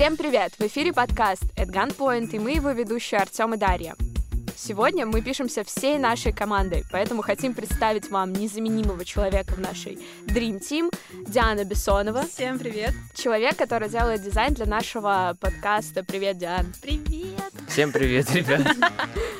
Всем привет! В эфире подкаст at Gunpoint, и мы его ведущие Артем и Дарья. Сегодня мы пишемся всей нашей командой, поэтому хотим представить вам незаменимого человека в нашей Dream Team, Диана Бессонова. Всем привет! Человек, который делает дизайн для нашего подкаста. Привет, Диан! Привет! Всем привет, ребят!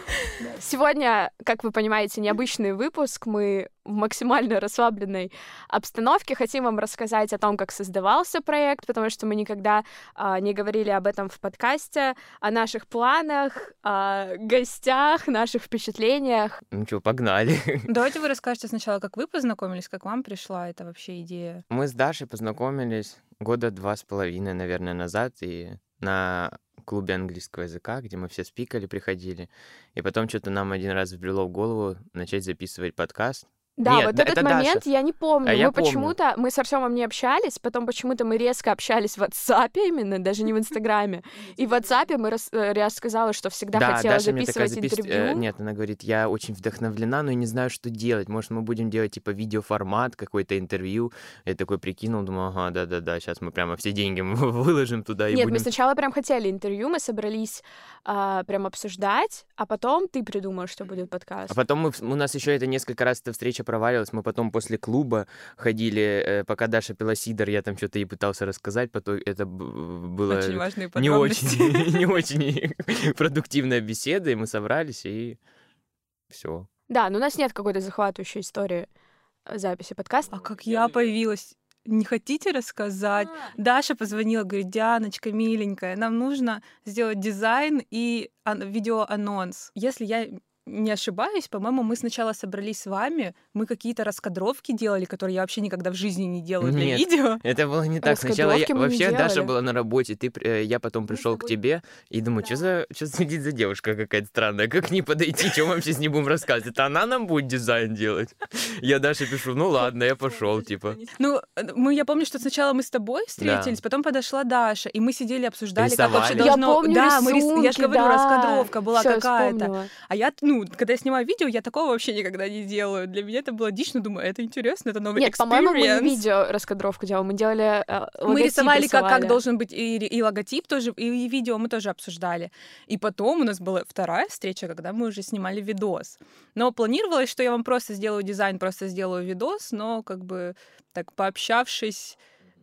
Сегодня, как вы понимаете, необычный выпуск. Мы в максимально расслабленной обстановке хотим вам рассказать о том, как создавался проект, потому что мы никогда а, не говорили об этом в подкасте, о наших планах, о гостях, наших впечатлениях. Ну что, погнали. Давайте вы расскажете сначала, как вы познакомились, как вам пришла эта вообще идея. Мы с Дашей познакомились года два с половиной, наверное, назад, и на клубе английского языка, где мы все спикали, приходили. И потом что-то нам один раз вбрело в голову начать записывать подкаст. Да, Нет, вот да, этот это момент Даша. я не помню. А мы я почему-то, мы с Артемом не общались, потом почему-то мы резко общались в WhatsApp именно, даже не в Инстаграме. И в WhatsApp мы рас, э, я сказала, что всегда да, хотела Даша записывать запис- интервью. э, нет, она говорит, я очень вдохновлена, но я не знаю, что делать. Может, мы будем делать, типа, видеоформат, какое-то интервью. Я такой прикинул, думаю, ага, да-да-да, сейчас мы прямо все деньги выложим туда и Нет, мы сначала прям хотели интервью, мы собрались а, прям обсуждать, а потом ты придумал, что будет подкаст. А потом мы, у нас еще это несколько раз эта встреча провалилась. Мы потом после клуба ходили, э, пока Даша пила сидор, я там что-то ей пытался рассказать, потом это было Очень важные не очень, не очень продуктивная беседа, и мы собрались, и все. Да, но у нас нет какой-то захватывающей истории э, записи подкаста. А как я появилась? Не хотите рассказать? Даша позвонила, говорит, Дианочка, миленькая, нам нужно сделать дизайн и ан- видеоанонс. Если я не ошибаюсь, по-моему, мы сначала собрались с вами, мы какие-то раскадровки делали, которые я вообще никогда в жизни не делаю для Нет. видео. Это было не так. Сначала я, не вообще Даша была на работе, ты, э, я потом пришел к тебе и думаю, что за, что сидит за девушка какая-то странная, как к ней подойти, мы вообще с ней будем рассказывать? Это она нам будет дизайн делать? Я Даше пишу, ну ладно, я пошел, типа. Ну, э, мы, я помню, что сначала мы с тобой встретились, потом подошла Даша, и мы сидели, обсуждали, как вообще Рисовали. Я должно... помню да, мы я же рисунки, говорю, да. раскадровка была какая-то. А я, ну, когда я снимаю видео, я такого вообще никогда не делаю. Для меня это было дичь, но думаю, это интересно, это новый Нет, по-моему, мы не видео раскадровку делали, мы делали э, Мы логотип рисовали, как, как рисовали. должен быть и, и логотип тоже, и, и видео мы тоже обсуждали. И потом у нас была вторая встреча, когда мы уже снимали видос. Но планировалось, что я вам просто сделаю дизайн, просто сделаю видос, но как бы так пообщавшись,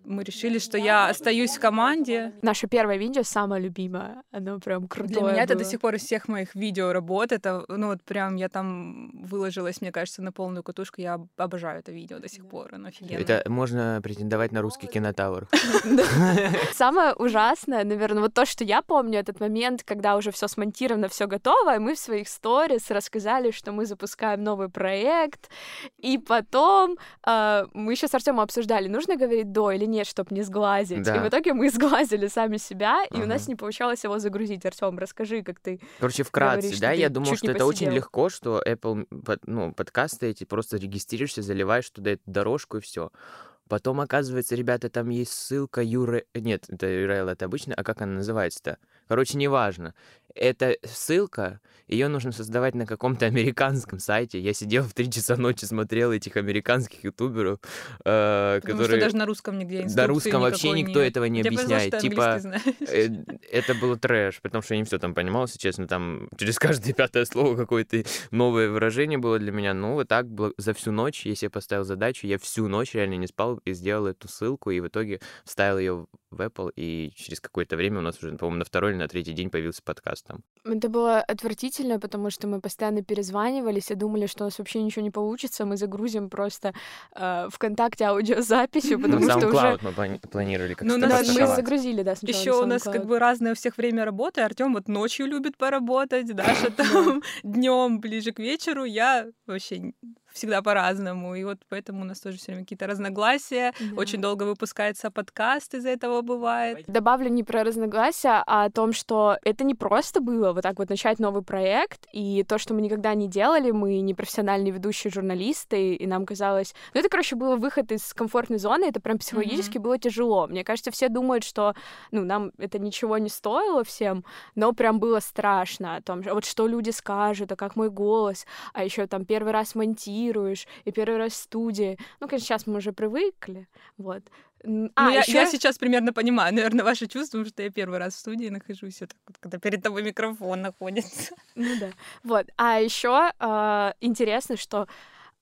мы решили, что я остаюсь в команде. Наше первое видео самое любимое. Оно прям крутое Для меня это было. до сих пор из всех моих видео работ. Это, ну вот прям я там выложилась, мне кажется, на полную катушку. Я об- обожаю это видео до сих пор. Оно офигенное. Это можно претендовать на русский кинотавр. Самое ужасное, наверное, вот то, что я помню, этот момент, когда уже все смонтировано, все готово, и мы в своих сторис рассказали, что мы запускаем новый проект, и потом э, мы еще с Артемом обсуждали, нужно говорить до или нет, чтобы не сглазить. Да. И в итоге мы сглазили сами себя, и у нас не получалось его загрузить. Артем, расскажи, как ты. Короче, вкратце, Говоришь, да, я думал, что это очень посидел. легко, что Apple, ну, подкасты эти, просто регистрируешься, заливаешь туда эту дорожку и все. Потом, оказывается, ребята, там есть ссылка URL... Нет, это URL это обычно, а как она называется-то? Короче, неважно. Это ссылка, ее нужно создавать на каком-то американском сайте. Я сидел в 3 часа ночи, смотрел этих американских ютуберов, э, Потому которые... что даже на русском нигде На русском вообще никто нет. этого не повезло, объясняет. ты Типа. Э, это было трэш, потому что я не все там понимал, если честно, там через каждое пятое слово какое-то новое выражение было для меня. Ну, вот так за всю ночь, если я поставил задачу, я всю ночь реально не спал и сделал эту ссылку, и в итоге вставил ее в Apple, и через какое-то время у нас уже, по-моему, на второй или на третий день появился подкаст там. Это было отвратительно, потому что мы постоянно перезванивались и думали, что у нас вообще ничего не получится, мы загрузим просто э, ВКонтакте аудиозаписью, потому Ну, что уже... Мы плани- планировали как Ну, Да, нас мы загрузили, да, сначала Еще у нас как бы разное у всех время работы. Артем вот ночью любит поработать, Даша там днем ближе к вечеру. Я вообще всегда по-разному. И вот поэтому у нас тоже все время какие-то разногласия. Да. Очень долго выпускается подкаст из-за этого бывает. Добавлю не про разногласия, а о том, что это не просто было вот так вот начать новый проект, и то, что мы никогда не делали, мы не профессиональные ведущие журналисты, и нам казалось... Ну, это, короче, было выход из комфортной зоны, это прям психологически было тяжело. Мне кажется, все думают, что, ну, нам это ничего не стоило всем, но прям было страшно о том, что вот что люди скажут, а как мой голос, а еще там первый раз монтируешь, и первый раз в студии. Ну, конечно, сейчас мы уже привыкли, вот. Ну, А, я, ещё- я сейчас примерно понимаю, наверное, ваши чувства, потому что я первый раз в студии нахожусь, вот так вот, когда перед тобой микрофон находится. Ну да. Вот. А еще интересно, что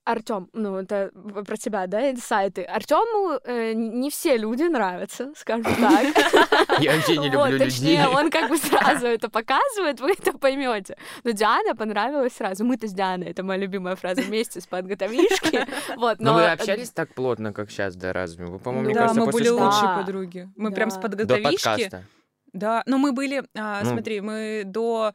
Артем, ну это про тебя, да, инсайты. Артему не все люди нравятся, скажем так. Я вообще не люблю точнее, людей. он как бы сразу это показывает, вы это поймете. Но Диана понравилась сразу. Мы-то с Дианой, это моя любимая фраза, вместе с подготовишки. Вот, Но вы общались так плотно, как сейчас, да, разве? Вы, по-моему, мне да, кажется, мы были лучшие подруги. Мы прям с Да. До подготовишки. подкаста. Да, но мы были, а, Ну. смотри, мы до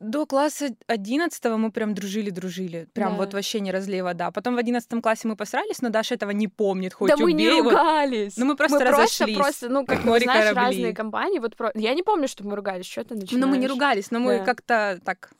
до класса 11 мы прям дружили-дружили. Прям Да. вот вообще не разлей вода. Потом в 11 классе мы посрались, но Даша этого не помнит, хоть Да мы не убей. Вот ругались. Ну, мы просто просто, разошлись. просто, ну, как Море знаешь, корабли. разные компании. Вот про... Я не помню, что мы ругались. Что ты начинаешь? Ну, мы не ругались, но мы Да. как-то так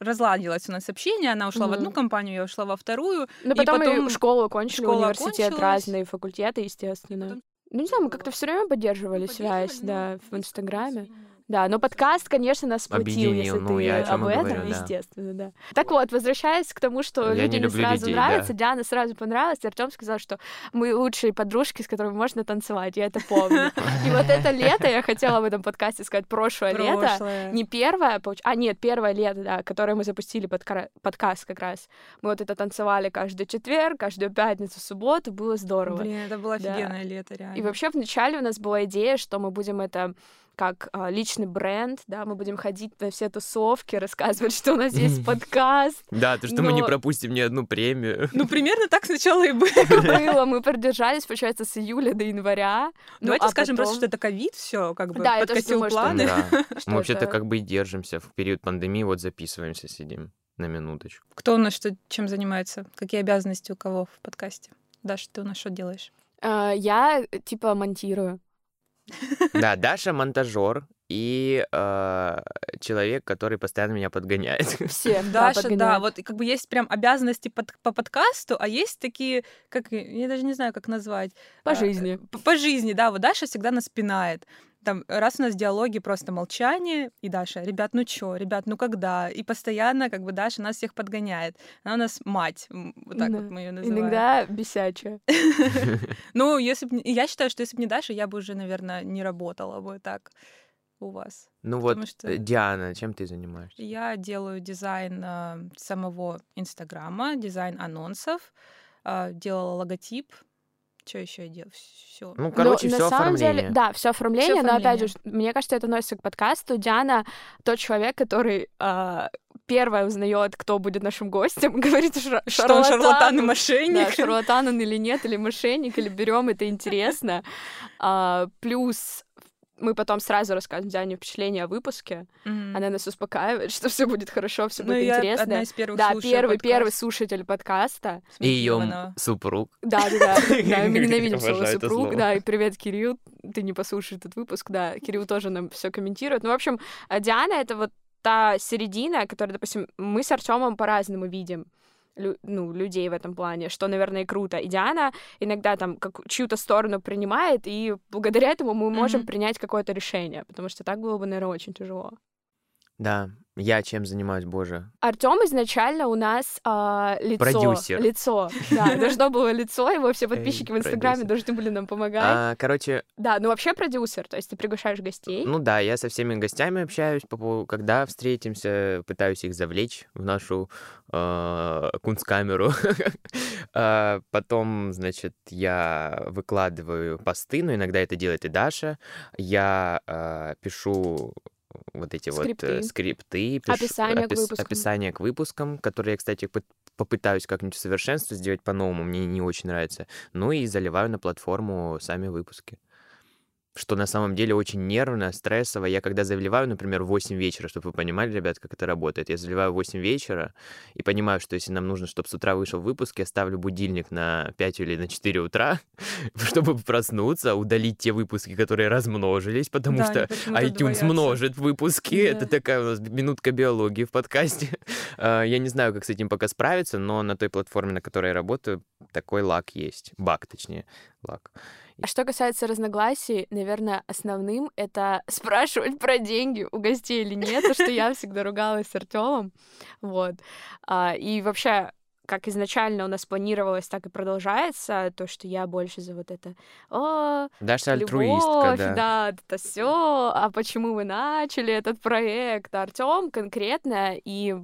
разладилось у нас общение. Она ушла в одну компанию, я ушла во вторую. Ну, И потом, потом и школу окончили, школа университет, разные факультеты, естественно. Ну, не знаю, мы как-то все время поддерживали Ну, связь, поддерживали, да, ну, в Инстаграме. Да, но подкаст, конечно, нас сплотил, Объединил, если ну, ты я об этом, говорю, да. естественно, да. Так вот, возвращаясь к тому, что Я люди не не сразу людей, нравятся, да. Диана сразу понравилась, Артем сказал, что мы лучшие подружки, с которыми можно танцевать, я это помню. И вот это лето, я хотела в этом подкасте сказать, прошлое лето, не первое, а нет, первое лето, да, которое мы запустили подка- подкаст как раз. Мы вот это танцевали каждый четверг, каждую пятницу, субботу, было здорово. Блин, это было офигенное лето, реально. И вообще вначале у нас была идея, что мы будем это как а, личный бренд, да, мы будем ходить на все тусовки, рассказывать, что у нас есть подкаст. Да, то, что мы не пропустим ни одну премию. Ну, примерно так сначала и было. Мы продержались, получается, с июля до января. Ну, Давайте а скажем просто, что это ковид, все, как бы подкосил планы. Мы вообще-то как бы и держимся в период пандемии, вот записываемся, сидим на минуточку. Кто у нас что, чем занимается? Какие обязанности у кого в подкасте? Даша, ты у нас что делаешь? А, Я, типа, монтирую. Да, Даша монтажер и э, человек, который постоянно меня подгоняет. Все, да, Даша, да, подгоняют. вот как бы есть прям обязанности под- по подкасту, а есть такие, как я даже не знаю, как назвать. По а, жизни. По, по жизни, да, вот Даша всегда нас пинает. Там, раз у нас диалоги просто молчание, и Даша, ребят, ну чё, ребят, ну когда? И постоянно, как бы, Даша нас всех подгоняет. Она у нас мать, вот так Да. вот мы ее называем. Иногда бесячая. Ну, если я считаю, что если бы не Даша, я бы уже, наверное, не работала бы так у вас. Ну вот, что- э, Диана, чем ты занимаешься? Я делаю дизайн а, самого Инстаграма, дизайн анонсов, а, делала логотип. Что еще я делала? Все. Ну, короче, Ну, все на самом оформление. деле, да, все оформление, Всё но опять же, оформление. мне кажется, это относится к подкасту. Диана тот человек, который а, первая узнает, кто будет нашим гостем, говорит, шар- Что он шарлатан и Да, мошенник? шарлатан он или нет, или мошенник, или берем, это интересно. А, плюс мы потом сразу рассказываем Диане впечатление о выпуске. Мгм. Она нас успокаивает, что все будет хорошо, все Ну, будет я интересно. одна из первых Да, первый, подкаст первый слушатель подкаста. И ее супруг. Да, да, да. Да, мы ненавидим слово супруг, да, и привет, Кирилл, ты не послушаешь этот выпуск, да, Кирилл тоже нам все комментирует. Ну, в общем, а Диана — это вот та середина, которая, допустим, мы с Артемом по-разному видим ну, людей в этом плане, что, наверное, и круто. И Диана иногда там как чью-то сторону принимает, и благодаря этому мы можем Мгм. принять какое-то решение, потому что так было бы, наверное, очень тяжело. Да, я чем занимаюсь, боже. Артем изначально у нас а, лицо. Продюсер. Лицо. Да, должно было лицо, его все подписчики в Инстаграме должны были нам помогать. А, короче, Да, ну вообще продюсер, то есть ты приглашаешь гостей. ну да, я со всеми гостями общаюсь, когда встретимся, пытаюсь их завлечь в нашу э, кунсткамеру. А, Потом, значит, я выкладываю посты, но иногда это делает и Даша. Я пишу вот эти вот Скрипты. э, скрипты, пишу Описание к опис- выпускам. описание к выпускам, которые я, кстати, пы- попытаюсь как-нибудь совершенствовать, сделать по-новому, мне не очень нравится. Ну и заливаю на платформу сами выпуски. Что на самом деле очень нервно, стрессово. Я когда заливаю, например, в 8 вечера, чтобы вы понимали, ребят, как это работает. Я заливаю в 8 вечера и понимаю, что если нам нужно, чтобы с утра вышел выпуск, я ставлю будильник на 5 или на 4 утра, чтобы проснуться, удалить те выпуски, которые размножились, потому Да, что iTunes множит выпуски. Да. Это такая у нас минутка биологии в подкасте. А, Я не знаю, как с этим пока справиться, но на той платформе, на которой я работаю, такой лак есть. Баг, точнее, лак. А что касается разногласий, наверное, основным это спрашивать про деньги у гостей или нет, то, что я всегда ругалась с Артемом. Вот. А, и вообще, как изначально у нас планировалось, так и продолжается. То, что я больше за вот это... О, Даша любовь, да. да, это все. А почему мы начали этот проект? Артем конкретно, и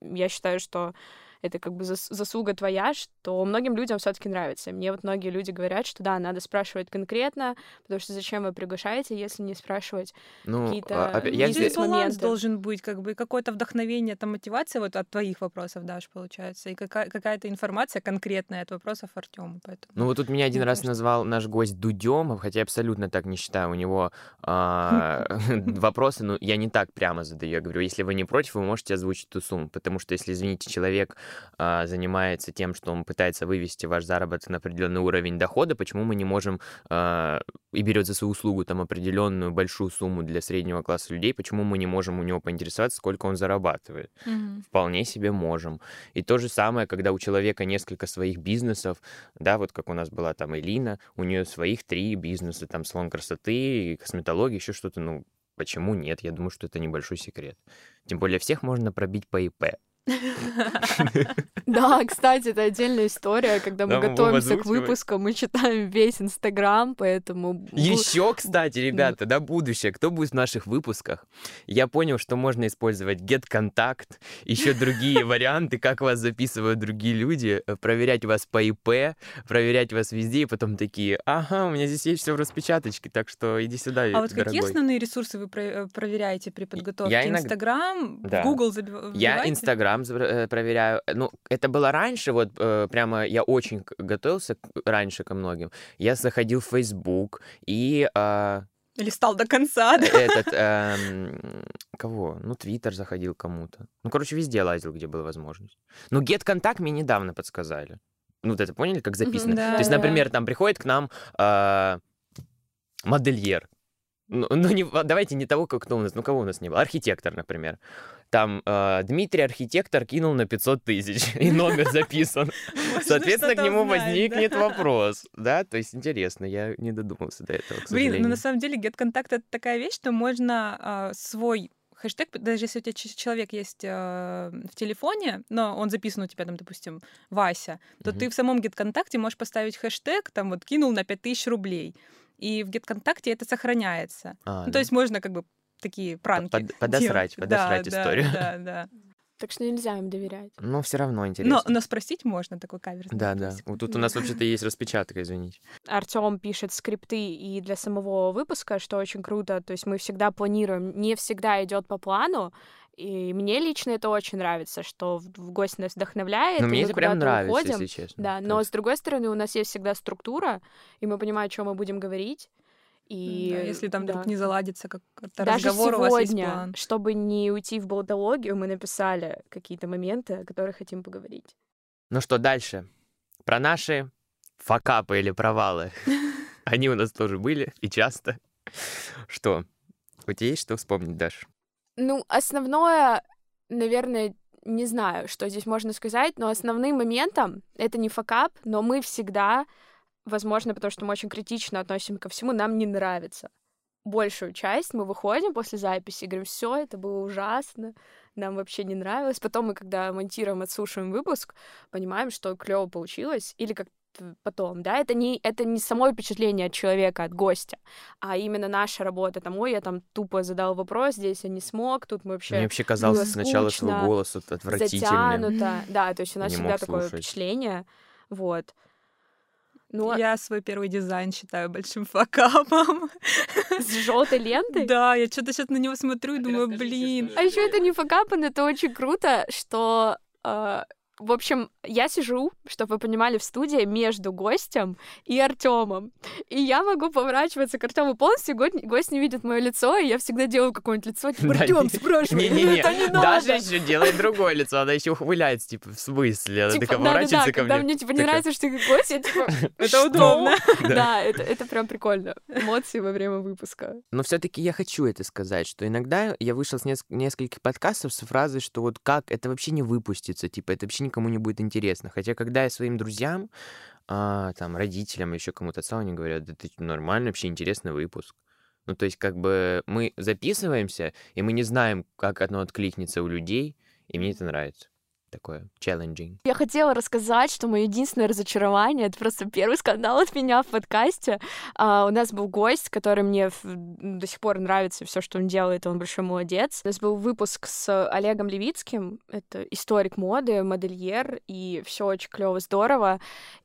я считаю, что это как бы зас- заслуга твоя, что многим людям все таки нравится. Мне вот многие люди говорят, что да, надо спрашивать конкретно, потому что зачем вы приглашаете, если не спрашивать Ну, какие-то а, Ну, я Здесь баланс должен быть, как бы какое-то вдохновение, там мотивация вот от твоих вопросов, Даш, получается, и какая- какая-то информация конкретная от вопросов Артему, поэтому. Ну вот тут меня один Мне раз кажется. назвал наш гость Дудем, хотя я абсолютно так не считаю. У него а, вопросы, ну, я не так прямо задаю. Я говорю, если вы не против, вы можете озвучить ту сумму. Потому что, если, извините, человек а, занимается тем, что он пытается вывести ваш заработок на определенный уровень дохода, почему мы не можем а, и берет за свою услугу там определенную большую сумму для среднего класса людей, почему мы не можем у него поинтересоваться, сколько он зарабатывает? Мгм. вполне себе можем. И то же самое, когда у человека несколько своих бизнесов, да, вот как у нас была там Элина, у нее своих три бизнеса, там салон красоты, косметология, еще что-то, ну, почему нет? Я думаю, что это небольшой секрет. Тем более всех можно пробить по ИП. Да, кстати, это отдельная история, когда мы Да, готовимся к выпуску, мы читаем весь Инстаграм, поэтому... Еще, кстати, ребята, на будущее, кто будет в наших выпусках, я понял, что можно использовать GetContact, еще другие варианты, как вас записывают другие люди, э, проверять вас по ИП, проверять вас везде, и потом такие, ага, у меня здесь есть все в распечаточке, так что иди сюда, А вот какие основные ресурсы вы э, проверяете при подготовке? Инстаграм, Да. Google забив- Я вбиваете? Инстаграм э, проверяю. Ну, это было раньше, вот э, прямо я очень готовился раньше ко многим. Я заходил в Facebook и а, Листал до конца, да? этот эм, кого? Ну, Твиттер заходил кому-то. Ну, короче, везде лазил, где была возможность. Ну, GetContact мне недавно подсказали. Ну, вот это поняли, как записано? да, То есть, да. например, там приходит к нам а, модельер. Ну, ну, не, давайте не того, как- кто у нас, ну, кого у нас не было. Архитектор, например. Там а, Дмитрий, архитектор, кинул на 500 тысяч, и номер записан. Соответственно, к нему возникнет вопрос. Да, то есть интересно, я не додумался до этого, Блин, ну на самом деле GetContact — это такая вещь, что можно а, свой хэштег, даже если у тебя человек есть а, в телефоне, но он записан у тебя там, допустим, Вася, то Мгм. ты в самом GetContact можешь поставить хэштег, там вот кинул на 5000 рублей, и в GetContact это сохраняется. А, Ну, да. то есть можно как бы такие пранки под- подосрать, делать. Да, подосрать да, историю. Да, да. Так что нельзя им доверять. Но все равно Но, интересно. но спросить можно такой каверзный Да, да. Вот тут у нас вообще-то есть распечатка, извините. Артем пишет скрипты и для самого выпуска, что очень круто. То есть мы всегда планируем, не всегда идет по плану. И мне лично это очень нравится, что в, гость нас вдохновляет. Но и мне это прям нравится, уходим. если честно. Да, но есть- с другой стороны, у нас есть всегда структура, и мы понимаем, о чем мы будем говорить. И Да, если там да. вдруг не заладится как-то Даже разговор, у вас есть сегодня, план. чтобы не уйти в болтологию, мы написали какие-то моменты, о которых хотим поговорить. Ну что, дальше. Про наши факапы или провалы. Они у нас тоже были, и часто. Что? У тебя есть что вспомнить, Даш? Ну, основное, наверное, не знаю, что здесь можно сказать, но основным моментом это не факап, но мы всегда, возможно, потому что мы очень критично относимся ко всему, нам не нравится. Большую часть мы выходим после записи и говорим, все, это было ужасно, нам вообще не нравилось. Потом мы, когда монтируем, отслушиваем выпуск, понимаем, что клево получилось, или как потом, да, это не, это не само впечатление от человека, от гостя, а именно наша работа, там, ой, я там тупо задал вопрос, здесь я не смог, тут мы вообще Мне вообще было сначала свой голос от- отвратительным. затянуто, да, то есть у нас Не всегда такое слушать. впечатление, вот. Ну, а Я свой первый дизайн считаю большим факапом. с желтой лентой? Да, я что-то сейчас на него смотрю и думаю, блин. А еще это не факап, но это очень круто, что э, в общем, я сижу, чтобы вы понимали, в студии между гостем и Артемом. И я могу поворачиваться к Артему полностью, го- гость не видит мое лицо, и я всегда делаю какое-нибудь лицо, типа, Да, Артем, не- спрашивай, Не-не-не, это не надо. Даша еще делает другое лицо, она еще ухмыляется, типа, в смысле? Она Типа, такая поворачивается ко когда мне. мне типа не нравится, что ты гость, я типа, Это удобно. Да, это, это прям прикольно. Эмоции во время выпуска. Но все-таки я хочу это сказать, что иногда я вышел с неск- нескольких подкастов с фразой, что вот как это вообще не выпустится, типа это вообще никому не будет интересно. Хотя когда я своим друзьям, а, там, родителям, еще кому-то отцам, они говорят, да ты нормально, вообще интересный выпуск. Ну, то есть, как бы мы записываемся, и мы не знаем, как оно откликнется у людей, и мне это нравится. Такое challenging. Я хотела рассказать, что мое единственное разочарование — это просто первый скандал от меня в подкасте. А, у нас был гость, который мне до сих пор нравится, все, что он делает, он большой молодец. У нас был выпуск с Олегом Левицким, это историк моды, модельер, и все очень клево, здорово.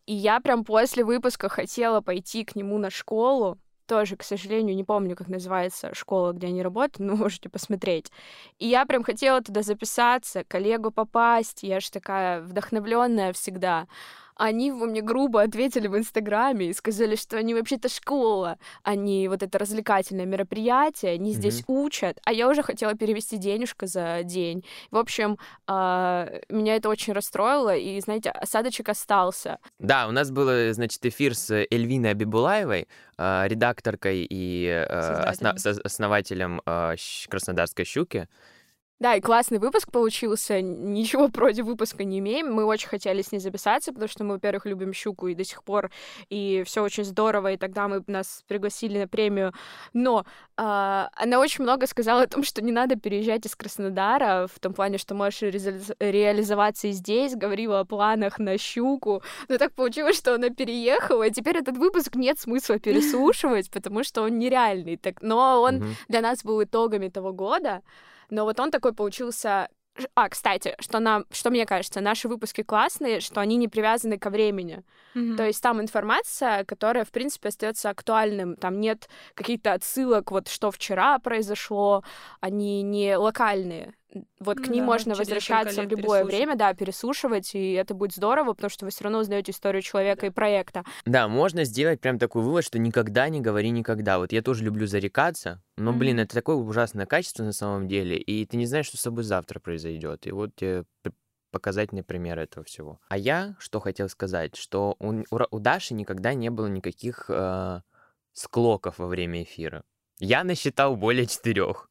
И я прям после выпуска хотела пойти к нему на школу, тоже, к сожалению, не помню, как называется школа, где они работают, но можете посмотреть. И я прям хотела туда записаться, коллегу попасть. Я же такая вдохновленная всегда они мне грубо ответили в Инстаграме и сказали, что они вообще-то школа, они вот это развлекательное мероприятие, они mm-hmm. здесь учат, а я уже хотела перевести денежку за день. В общем, э, меня это очень расстроило, и, знаете, осадочек остался. Да, у нас был, значит, эфир с Эльвиной Абибулаевой, э, редакторкой и э, основ- основателем Краснодарской щуки. Да, и классный выпуск получился. Ничего против выпуска не имеем. Мы очень хотели с ней записаться, потому что мы, во-первых, любим щуку и до сих пор, и все очень здорово, и тогда мы нас пригласили на премию. Но э, она очень много сказала о том, что не надо переезжать из Краснодара, в том плане, что можешь ре- реализоваться и здесь, говорила о планах на щуку. Но так получилось, что она переехала, и теперь этот выпуск нет смысла переслушивать, потому что он нереальный. Так... Но он для нас был итогами того года. Но вот он такой получился а, кстати, что нам, что мне кажется, наши выпуски классные, что они не привязаны ко времени. Mm-hmm. То есть там информация, которая, в принципе, остается актуальным. Там нет каких-то отсылок, вот что вчера произошло, они не локальные вот к ним да, можно возвращаться в любое время, да, переслушивать, и это будет здорово, потому что вы все равно узнаете историю человека да. и проекта. Да, можно сделать прям такой вывод, что никогда не говори никогда. Вот я тоже люблю зарекаться, но, mm-hmm. блин, это такое ужасное качество на самом деле, и ты не знаешь, что с собой завтра произойдет. И вот тебе показательный пример этого всего. А я что хотел сказать, что у, у, Даши никогда не было никаких э, склоков во время эфира. Я насчитал более четырех.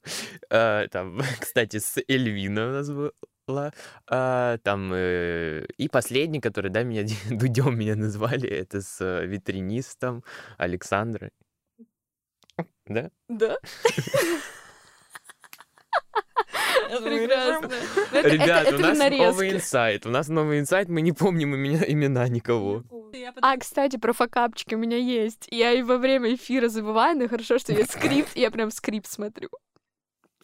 Э, там, кстати, с Эльвина у нас была. Э, там э, и последний, который, да, меня Дудем меня назвали, это с э, витринистом Александрой. Да? Да. Прекрасно. Ребят, у нас новый инсайт. У нас новый инсайт, мы не помним имена никого. А, кстати, про факапчики у меня есть. Я и во время эфира забываю, но хорошо, что я скрипт, я прям скрипт смотрю.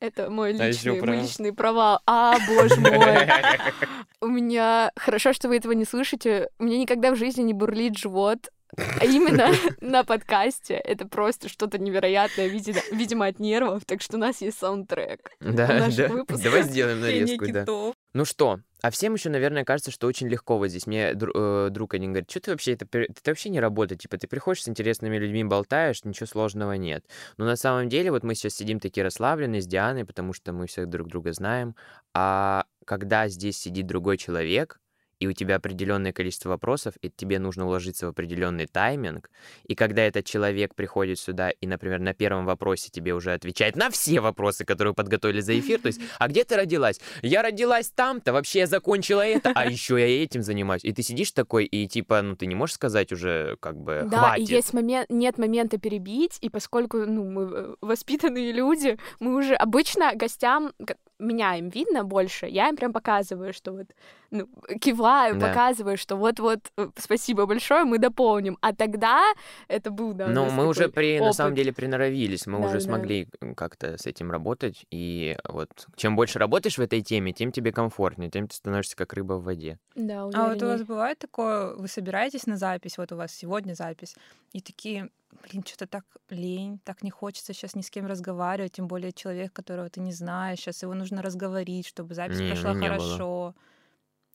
Это мой а личный, а мой личный провал. А, боже мой. У меня... Хорошо, что вы этого не слышите. У меня никогда в жизни не бурлит живот. А именно на подкасте. Это просто что-то невероятное, видимо, видимо, от нервов. Так что у нас есть саундтрек. Да, да. Давай сделаем нарезку, да. Ну что, а всем еще, наверное, кажется, что очень легко вот здесь. Мне э, друг один говорит, что ты вообще, это, это вообще не работает, типа, ты приходишь с интересными людьми, болтаешь, ничего сложного нет. Но на самом деле вот мы сейчас сидим такие расслабленные с Дианой, потому что мы всех друг друга знаем, а когда здесь сидит другой человек, и у тебя определенное количество вопросов, и тебе нужно уложиться в определенный тайминг, и когда этот человек приходит сюда и, например, на первом вопросе тебе уже отвечает на все вопросы, которые подготовили за эфир, то есть, а где ты родилась? Я родилась там-то, вообще я закончила это, а еще я этим занимаюсь. И ты сидишь такой, и типа, ну ты не можешь сказать уже, как бы, да, хватит. и есть момент, нет момента перебить, и поскольку, ну, мы э, воспитанные люди, мы уже обычно гостям меня им видно больше, я им прям показываю, что вот, ну, киваю, да. показываю, что вот-вот, э, спасибо большое, мы дополним. А тогда это был, да, Ну, мы уже, при, опыт. на самом деле, приноровились, мы да, уже да. смогли как-то с этим работать, и вот чем больше работаешь в этой теме, тем тебе комфортнее, тем ты становишься как рыба в воде. Да, увереннее. А вот у вас бывает такое, вы собираетесь на запись, вот у вас сегодня запись, и такие, блин, что-то так лень, так не хочется сейчас ни с кем разговаривать, тем более человек, которого ты не знаешь, сейчас его нужно разговорить, чтобы запись не, прошла не хорошо. Было.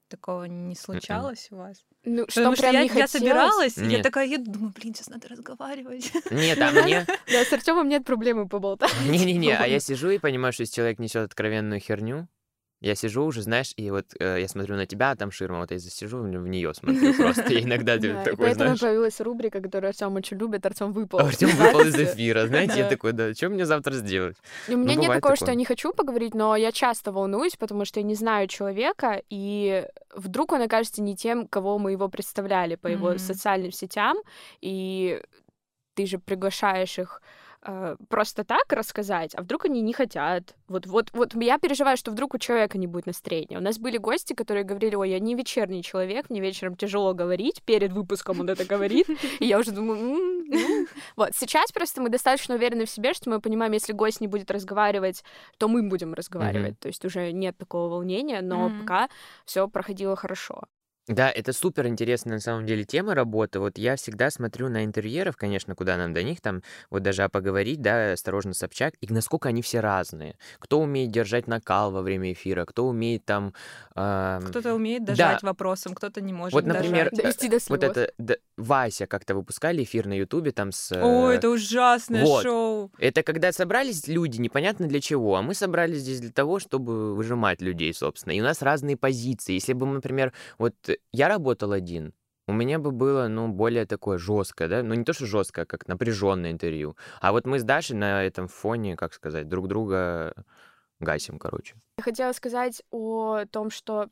Такого не м-м. случалось у вас? Ну, что Потому прям что я, не я собиралась, Нет. я такая еду, думаю, блин, сейчас надо разговаривать. Нет, а мне... Да, с Артемом нет проблемы поболтать. Не-не-не, а я сижу и понимаю, что если человек несет откровенную херню, я сижу уже, знаешь, и вот э, я смотрю на тебя, а там ширма, вот я засижу в нее смотрю просто. И иногда ты такой, поэтому появилась рубрика, которую Артем очень любит, Артем выпал. Артем выпал из эфира, знаете, я такой, да, что мне завтра сделать? У меня ну, нет такого, что я не хочу поговорить, но я часто волнуюсь, потому что я не знаю человека, и вдруг он окажется не тем, кого мы его представляли по его социальным сетям, и ты же приглашаешь их э, просто так рассказать, а вдруг они не хотят. Вот, вот, вот я переживаю, что вдруг у человека не будет настроения. У нас были гости, которые говорили, ой, я не вечерний человек, мне вечером тяжело говорить, перед выпуском он это говорит, и я уже думаю, ну». вот. Сейчас просто мы достаточно уверены в себе, что мы понимаем, если гость не будет разговаривать, то мы будем разговаривать, то есть уже нет такого волнения, но пока все проходило хорошо. Да, это супер интересная на самом деле тема работы. Вот я всегда смотрю на интервьюеров, конечно, куда нам до них, там, вот даже а поговорить, да, осторожно, Собчак, и насколько они все разные. Кто умеет держать накал во время эфира, кто умеет там... э, Кто-то умеет дожать да. вопросом, кто-то не может Вот, например, дожать. Довести до вот это да, Вася как-то выпускали эфир на Ютубе там с... О, это ужасное вот. шоу. Это когда собрались люди, непонятно для чего, а мы собрались здесь для того, чтобы выжимать людей, собственно. И у нас разные позиции. Если бы, например, вот я работал один, у меня бы было, ну, более такое жесткое, да, ну, не то, что жесткое, а как напряженное интервью. А вот мы с Дашей на этом фоне, как сказать, друг друга гасим, короче. Я хотела сказать о том, что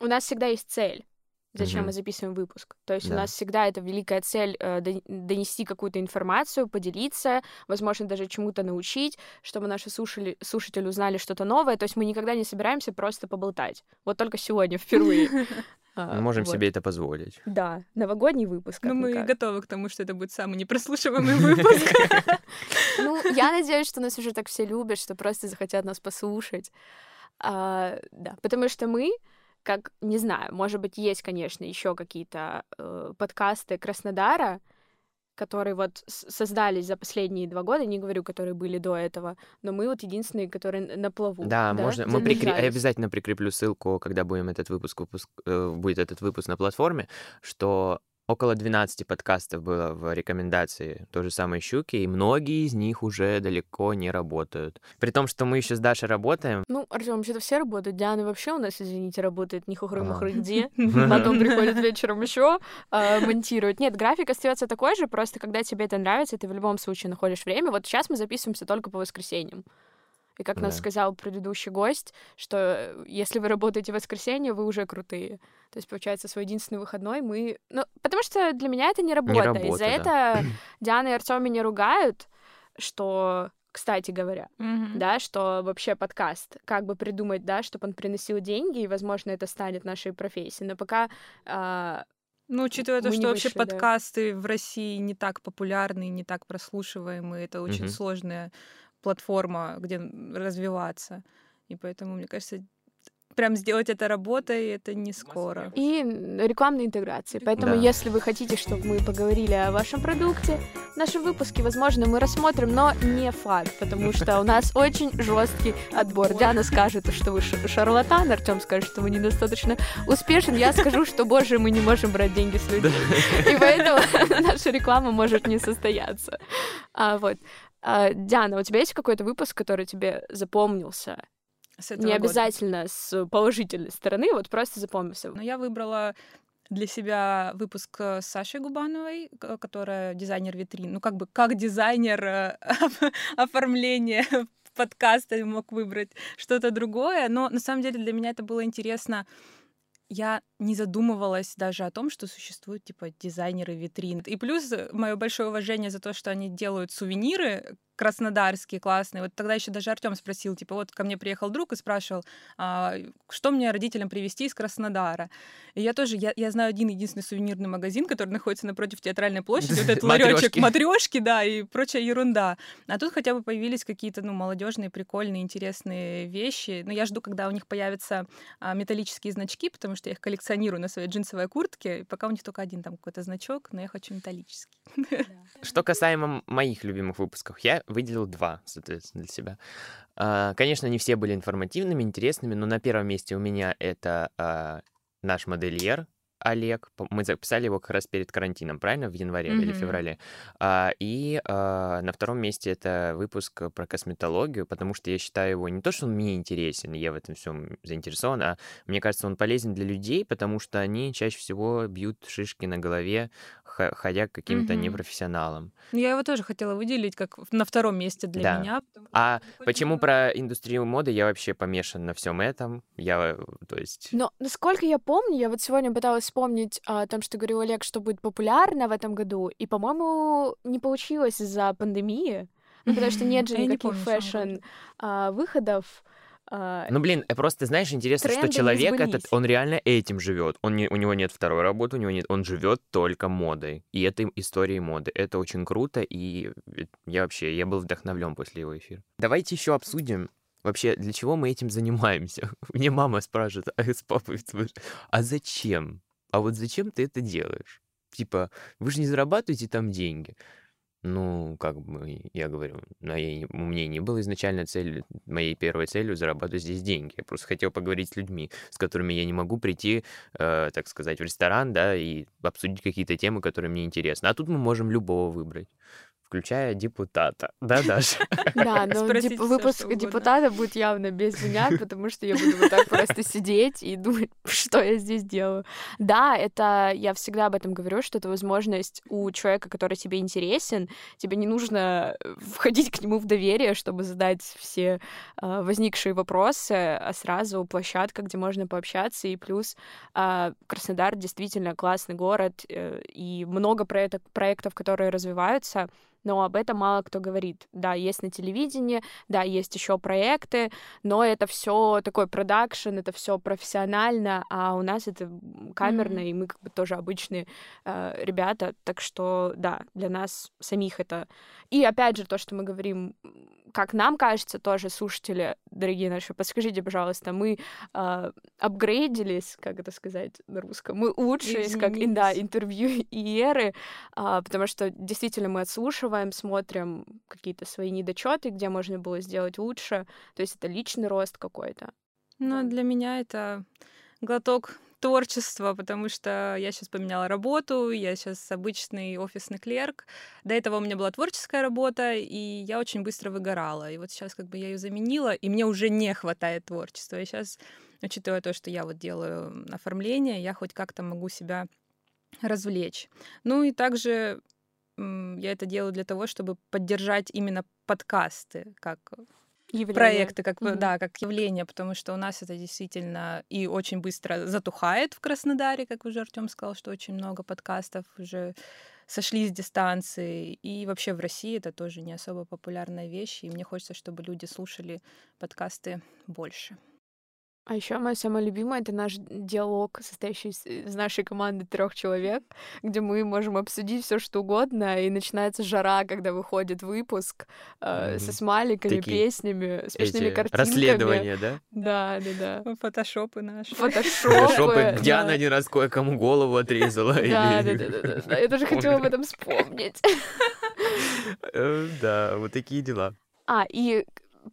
у нас всегда есть цель зачем mm-hmm. мы записываем выпуск. То есть да. у нас всегда это великая цель э, донести какую-то информацию, поделиться, возможно, даже чему-то научить, чтобы наши слушали, слушатели узнали что-то новое. То есть мы никогда не собираемся просто поболтать. Вот только сегодня, впервые. А, мы можем себе это позволить. Да, новогодний выпуск. Ну, мы готовы к тому, что это будет самый непрослушиваемый выпуск. Ну, я надеюсь, что нас уже так все любят, что просто захотят нас послушать. А, да, потому что мы как, не знаю, может быть, есть, конечно, еще какие-то э, подкасты Краснодара, которые вот создались за последние два года, не говорю, которые были до этого, но мы вот единственные, которые на плаву. Да, да? можно. Мы прикреп... обязательно прикреплю ссылку, когда будем этот выпуск выпуск э, будет этот выпуск на платформе, что Около 12 подкастов было в рекомендации той же самой «Щуки», и многие из них уже далеко не работают. При том, что мы еще с Дашей работаем. Ну, Артем, вообще-то все работают. Диана вообще у нас, извините, работает не хухры-мухры где. Потом приходит вечером еще а, монтировать. Нет, график остается такой же, просто когда тебе это нравится, ты в любом случае находишь время. Вот сейчас мы записываемся только по воскресеньям. И как да. нас сказал предыдущий гость, что э, если вы работаете в воскресенье, вы уже крутые. То есть, получается, свой единственный выходной мы... Ну, потому что для меня это не работа. Не работа Из-за да. этого Диана и Артем меня ругают, что кстати говоря, mm-hmm. да, что вообще подкаст, как бы придумать, да, чтобы он приносил деньги, и, возможно, это станет нашей профессией. Но пока а, ну, учитывая то, что вообще подкасты в России не так популярны, не так прослушиваемые, это очень mm-hmm. сложная платформа, где развиваться. И поэтому, мне кажется, прям сделать это работой, это не скоро. И рекламной интеграции. Поэтому, да. если вы хотите, чтобы мы поговорили о вашем продукте, в нашем выпуске, возможно, мы рассмотрим, но не факт, потому что у нас очень жесткий отбор. Диана скажет, что вы шарлатан, Артем скажет, что вы недостаточно успешен, я скажу, что, боже, мы не можем брать деньги с людей. И поэтому наша реклама может не состояться. А, вот. А, Диана, у тебя есть какой-то выпуск, который тебе запомнился? С этого Не года. обязательно с положительной стороны, вот просто запомнился. Но я выбрала для себя выпуск с Сашей Губановой, которая дизайнер витрин. Ну, как бы как дизайнер э, оформления подкаста мог выбрать что-то другое. Но на самом деле для меня это было интересно я не задумывалась даже о том, что существуют типа дизайнеры витрин. И плюс э, мое большое уважение за то, что они делают сувениры, краснодарские классные. Вот тогда еще даже Артем спросил, типа, вот ко мне приехал друг и спрашивал, а, что мне родителям привезти из Краснодара. И я тоже, я, я знаю один единственный сувенирный магазин, который находится напротив театральной площади, вот этот ларечек, матрешки, да, и прочая ерунда. А тут хотя бы появились какие-то, ну, молодежные, прикольные, интересные вещи. Но я жду, когда у них появятся а, металлические значки, потому что я их коллекционирую на своей джинсовой куртке. И пока у них только один там какой-то значок, но я хочу металлический. Что касаемо моих любимых выпусков, я выделил два, соответственно, для себя. А, конечно, не все были информативными, интересными, но на первом месте у меня это а, наш модельер, Олег. Мы записали его как раз перед карантином, правильно? В январе mm-hmm. или феврале. А, и а, на втором месте это выпуск про косметологию, потому что я считаю его не то, что он мне интересен, я в этом всем заинтересован, а мне кажется, он полезен для людей, потому что они чаще всего бьют шишки на голове ходя к каким-то Мгм. непрофессионалам. Ну, Я его тоже хотела выделить как на втором месте для Да. меня. А почему про индустрию моды я вообще помешан на всем этом? Я, то есть... Но, насколько я помню, я вот сегодня пыталась вспомнить о том, что говорил Олег, что будет популярно в этом году, и, по-моему, не получилось из-за пандемии. Ну, потому что нет же никаких помню, а, Ну, блин, э, просто, знаешь, интересно, что человек этот, он реально этим живет. Он не, у него нет второй работы, у него нет, он живет только модой. И этой историей моды. Это очень круто, и э, я вообще, я был вдохновлен после его эфира. Давайте еще обсудим, вообще, для чего мы этим занимаемся. Мне мама спрашивает, а с папой а зачем? А вот зачем ты это делаешь? Типа, вы же не зарабатываете там деньги. Ну, как бы, я говорю, моей, у меня не было изначально цели, моей первой целью зарабатывать здесь деньги. Я просто хотел поговорить с людьми, с которыми я не могу прийти, э, так сказать, в ресторан, да, и обсудить какие-то темы, которые мне интересны. А тут мы можем любого выбрать, включая депутата. Да, Даша? Да, но выпуск депутата будет явно без меня, потому что я буду вот так просто сидеть и думать, что я здесь делаю. Да, это я всегда об этом говорю, что это возможность у человека, который тебе интересен, тебе не нужно э, входить к нему в доверие, чтобы задать все а, возникшие вопросы, а сразу площадка, где можно пообщаться, и плюс а, Краснодар действительно классный город, э, и много проектов, которые развиваются, но об этом мало кто говорит. Да, есть на телевидении, да, есть еще проекты, но это все такой продакшн, это все профессионально, а у нас это камерно, Мгм. и мы как бы тоже обычные э, ребята, так что да, для нас самих это. И опять же то, что мы говорим, как нам кажется, тоже слушатели, дорогие наши, подскажите, пожалуйста, мы э, апгрейдились, как это сказать на русском, мы улучшились, как и да, Изменились. интервью и эры, а, потому что действительно мы отслушиваем, смотрим какие-то свои недочеты, где можно было сделать лучше. То есть это личный рост какой-то. Ну, для меня это глоток творчества, потому что я сейчас поменяла работу, я сейчас обычный офисный клерк. До этого у меня была творческая работа, и я очень быстро выгорала. И вот сейчас как бы я ее заменила, и мне уже не хватает творчества. И сейчас, учитывая то, что я вот делаю оформление, я хоть как-то могу себя развлечь. Ну и также я это делаю для того, чтобы поддержать именно подкасты, как Явление. проекты, как Мгм. да, как явление, потому что у нас это действительно и очень быстро затухает в Краснодаре, как уже Артем сказал, что очень много подкастов уже сошли с дистанции, и вообще в России это тоже не особо популярная вещь, и мне хочется, чтобы люди слушали подкасты больше. А еще мое самое любимое это наш диалог, состоящий из, нашей команды трех человек, где мы можем обсудить все что угодно, и начинается жара, когда выходит выпуск э, со Мгм. смайликами, Такие песнями, смешными Эти картинками. расследования, да? Да, да, да. Фотошопы наши. Фотошопы. Фотошопы. Диана один раз кое-кому голову отрезала. Да, да, да, да. Я даже хотела об этом вспомнить. Э, Да, вот такие дела. А, и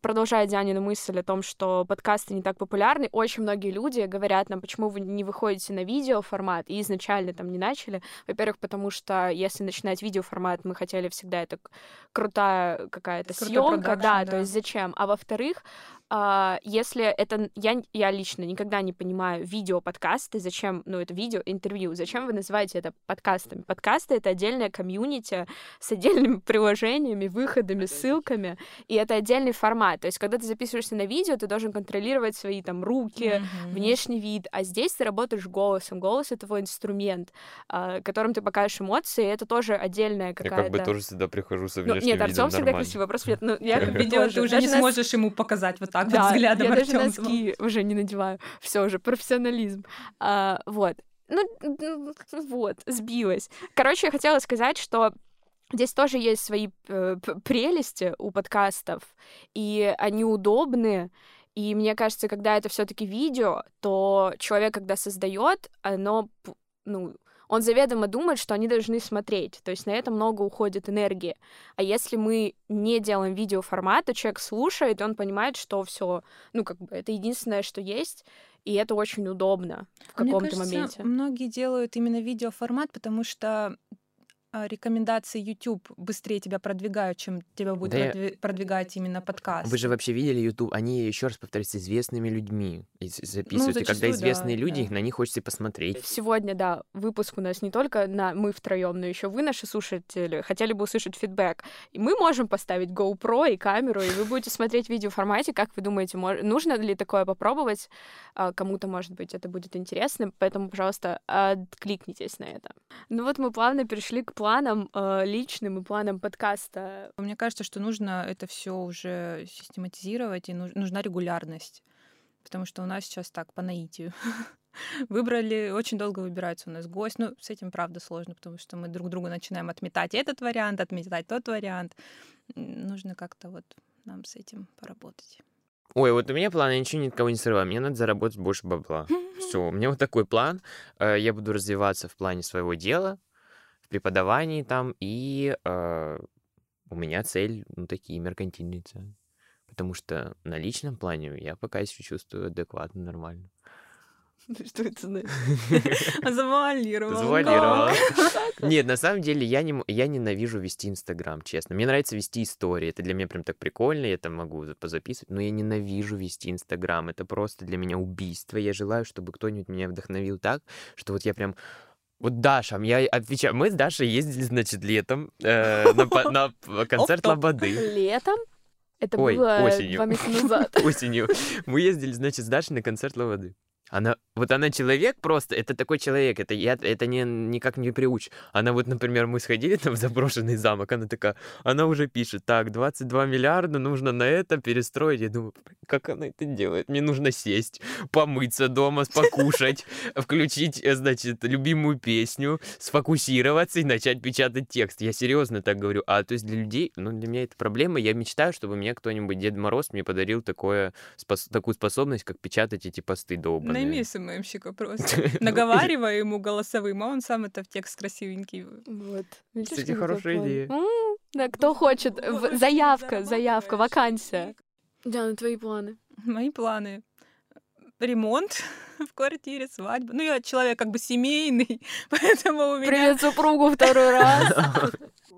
продолжая Дианину мысль о том, что подкасты не так популярны, очень многие люди говорят нам, почему вы не выходите на видеоформат, и изначально там не начали. Во-первых, потому что если начинать видеоформат, мы хотели всегда это крутая какая-то съемка, да, да. то есть зачем? А во-вторых, а, если это... Я, я лично никогда не понимаю видео-подкасты, зачем, ну, это видео-интервью, зачем вы называете это подкастами? Подкасты — это отдельная комьюнити с отдельными приложениями, выходами, ссылками, и это отдельный формат. То есть, когда ты записываешься на видео, ты должен контролировать свои там руки, Мгм. внешний вид, а здесь ты работаешь голосом. Голос — это твой инструмент, а, которым ты покажешь эмоции, и это тоже отдельная Я какая-то... как бы тоже всегда прихожу со Ну, внешним нет, видом Артем всегда красиво, просто нет, ну, я как Видео ты уже не сможешь ему показать вот так да, вот взглядом я даже носки уже не надеваю. Все уже, профессионализм. А, вот. Ну, вот, сбилась. Короче, я хотела сказать, что Здесь тоже есть свои э, прелести у подкастов, и они удобны. И мне кажется, когда это все-таки видео, то человек, когда создает, оно, ну, он заведомо думает, что они должны смотреть. То есть на это много уходит энергии. А если мы не делаем видеоформат, то человек слушает, и он понимает, что все, ну, как бы это единственное, что есть, и это очень удобно в А каком-то моменте. Многие делают именно видеоформат, потому что рекомендации YouTube быстрее тебя продвигают, чем тебя будет Да я- продви- продвигать именно подкаст. Вы же вообще видели YouTube? Они, еще раз повторюсь, с известными людьми записывают. и когда известные да, люди, да. на них хочется посмотреть. Сегодня, да, выпуск у нас не только на мы втроем, но еще вы, наши слушатели, хотели бы услышать фидбэк. И мы можем поставить GoPro и камеру, и вы будете смотреть видео в формате. Как вы думаете, мож- нужно ли такое попробовать? А, Кому-то, может быть, это будет интересно, поэтому, пожалуйста, откликнитесь на это. Ну вот мы плавно перешли к планам э, личным и планам подкаста. Мне кажется, что нужно это все уже систематизировать, и нуж- нужна регулярность. Потому что у нас сейчас так, по наитию. Выбрали, очень долго выбирается у нас гость. Ну, с этим, правда, сложно, потому что мы друг другу начинаем отметать этот вариант, отметать тот вариант. Нужно как-то вот нам с этим поработать. Ой, вот у меня план, я ничего никого не срываю. Мне надо заработать больше бабла. Все, у меня вот такой план. Э, Я буду развиваться в плане своего дела, в преподавании там, и э, у меня цель, ну, такие меркантильные цели. Потому что на личном плане я пока еще чувствую адекватно, нормально. Что это значит? Завуалировал. Завуалировала. Нет, на самом деле я, не, я ненавижу вести Инстаграм, честно. Мне нравится вести истории. Это для меня прям так прикольно, я там могу за- позаписывать. Но я ненавижу вести Инстаграм. Это просто для меня убийство. Я желаю, чтобы кто-нибудь меня вдохновил так, что вот я прям... Вот Даша, я отвечаю, мы с Дашей ездили, значит, летом э, на, на концерт. Лободы. Летом? Это Ой, было осенью. два месяца назад. осенью. Мы ездили, значит, с Дашей на концерт Лободы. Она, вот она человек просто, это такой человек, это я, это не, никак не приуч. Она вот, например, мы сходили там в заброшенный замок, она такая, она уже пишет, так, 22 миллиарда нужно на это перестроить. Я думаю, как она это делает? Мне нужно сесть, помыться дома, покушать, включить, э, значит, любимую песню, сфокусироваться и начать печатать текст. Я серьезно так говорю. А то есть для людей, ну, для меня это проблема. Я мечтаю, чтобы мне кто-нибудь, Дед Мороз, мне подарил такое, спос- такую способность, как печатать эти посты долбанные. Найми СММщика просто. Наговаривай ему голосовым, а он сам это в текст красивенький. Вот. Кстати, хорошая идея. Да, кто хочет. Заявка, заявка, вакансия. Диана, твои планы. Мои планы. Ремонт в квартире, свадьба. Ну, я человек как бы семейный, поэтому у меня... Привет супругу второй раз.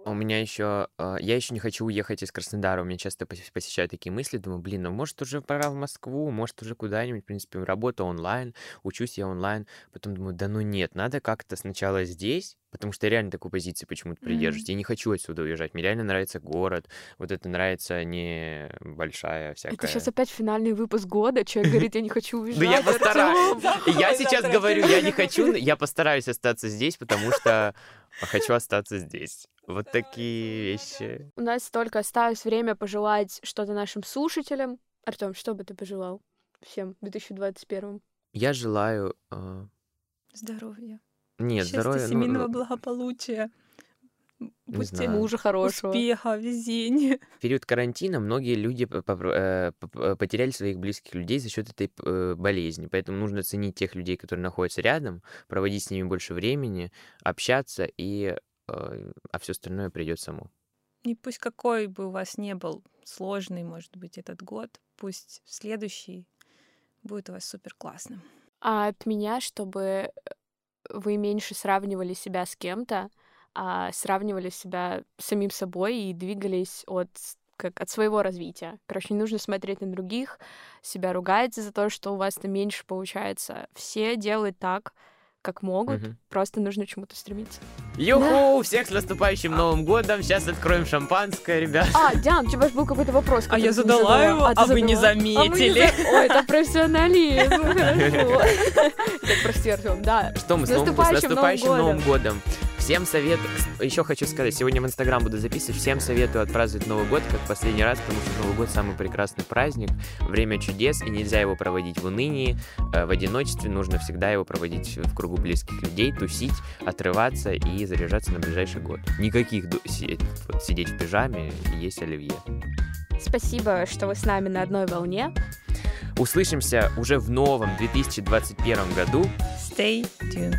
У меня еще, я еще не хочу уехать из Краснодара. У меня часто пос- посещают такие мысли. Думаю, блин, ну может уже пора в Москву, может уже куда-нибудь. В принципе, работа онлайн, учусь я онлайн. Потом думаю, да ну нет, надо как-то сначала здесь, потому что я реально такой позиции почему-то придерживаюсь. Я не хочу отсюда уезжать. Мне реально нравится город. Вот это нравится не большая всякая... Это сейчас опять финальный выпуск года. Человек говорит, я не хочу уезжать. Ну, я постараюсь. Я сейчас говорю, я не хочу, я постараюсь остаться здесь, потому что хочу остаться здесь. Вот такие вещи. У нас только осталось время пожелать что-то нашим слушателям. Артем, что бы ты пожелал всем в 2021? Я желаю... э, Здоровья. Нет, Счастья, здоровья... ну, семейного ну, благополучия. Знаю. Мужа хорошего. успеха, везения. В период карантина многие люди э, потеряли своих близких людей за счет этой э, болезни. Поэтому нужно ценить тех людей, которые находятся рядом, проводить с ними больше времени, общаться, и, э, а все остальное придет само. И пусть какой бы у вас не был сложный, может быть, этот год, пусть следующий будет у вас супер классным. А от меня, чтобы вы меньше сравнивали себя с кем-то, а сравнивали себя с самим собой и двигались от как от своего развития. Короче, не нужно смотреть на других, себя ругать за то, что у вас там меньше получается. Все делают так, как могут, Мгм. просто нужно чему-то стремиться. Юху! Всех с наступающим Новым годом! Сейчас откроем шампанское, ребят. А, Диан, у тебя же был какой-то вопрос. А я не задала его, ты а вы не задала. А мы не заметили. за- Ой, это профессионализм, хорошо. Так, прости, Артем, да. Что мы С наступающим Новым годом! Всем советую, еще хочу сказать, сегодня в Инстаграм буду записывать, всем советую отпраздновать Новый год, как последний раз, потому что Новый год самый прекрасный праздник, время чудес, и нельзя его проводить в унынии, э, в одиночестве, нужно всегда его проводить в кругу близких людей, тусить, отрываться и заряжаться на ближайший год. Никаких ду- вот сидеть в пижаме и есть оливье. Спасибо, что вы с нами на одной волне. Услышимся уже в новом 2021 году. Stay tuned.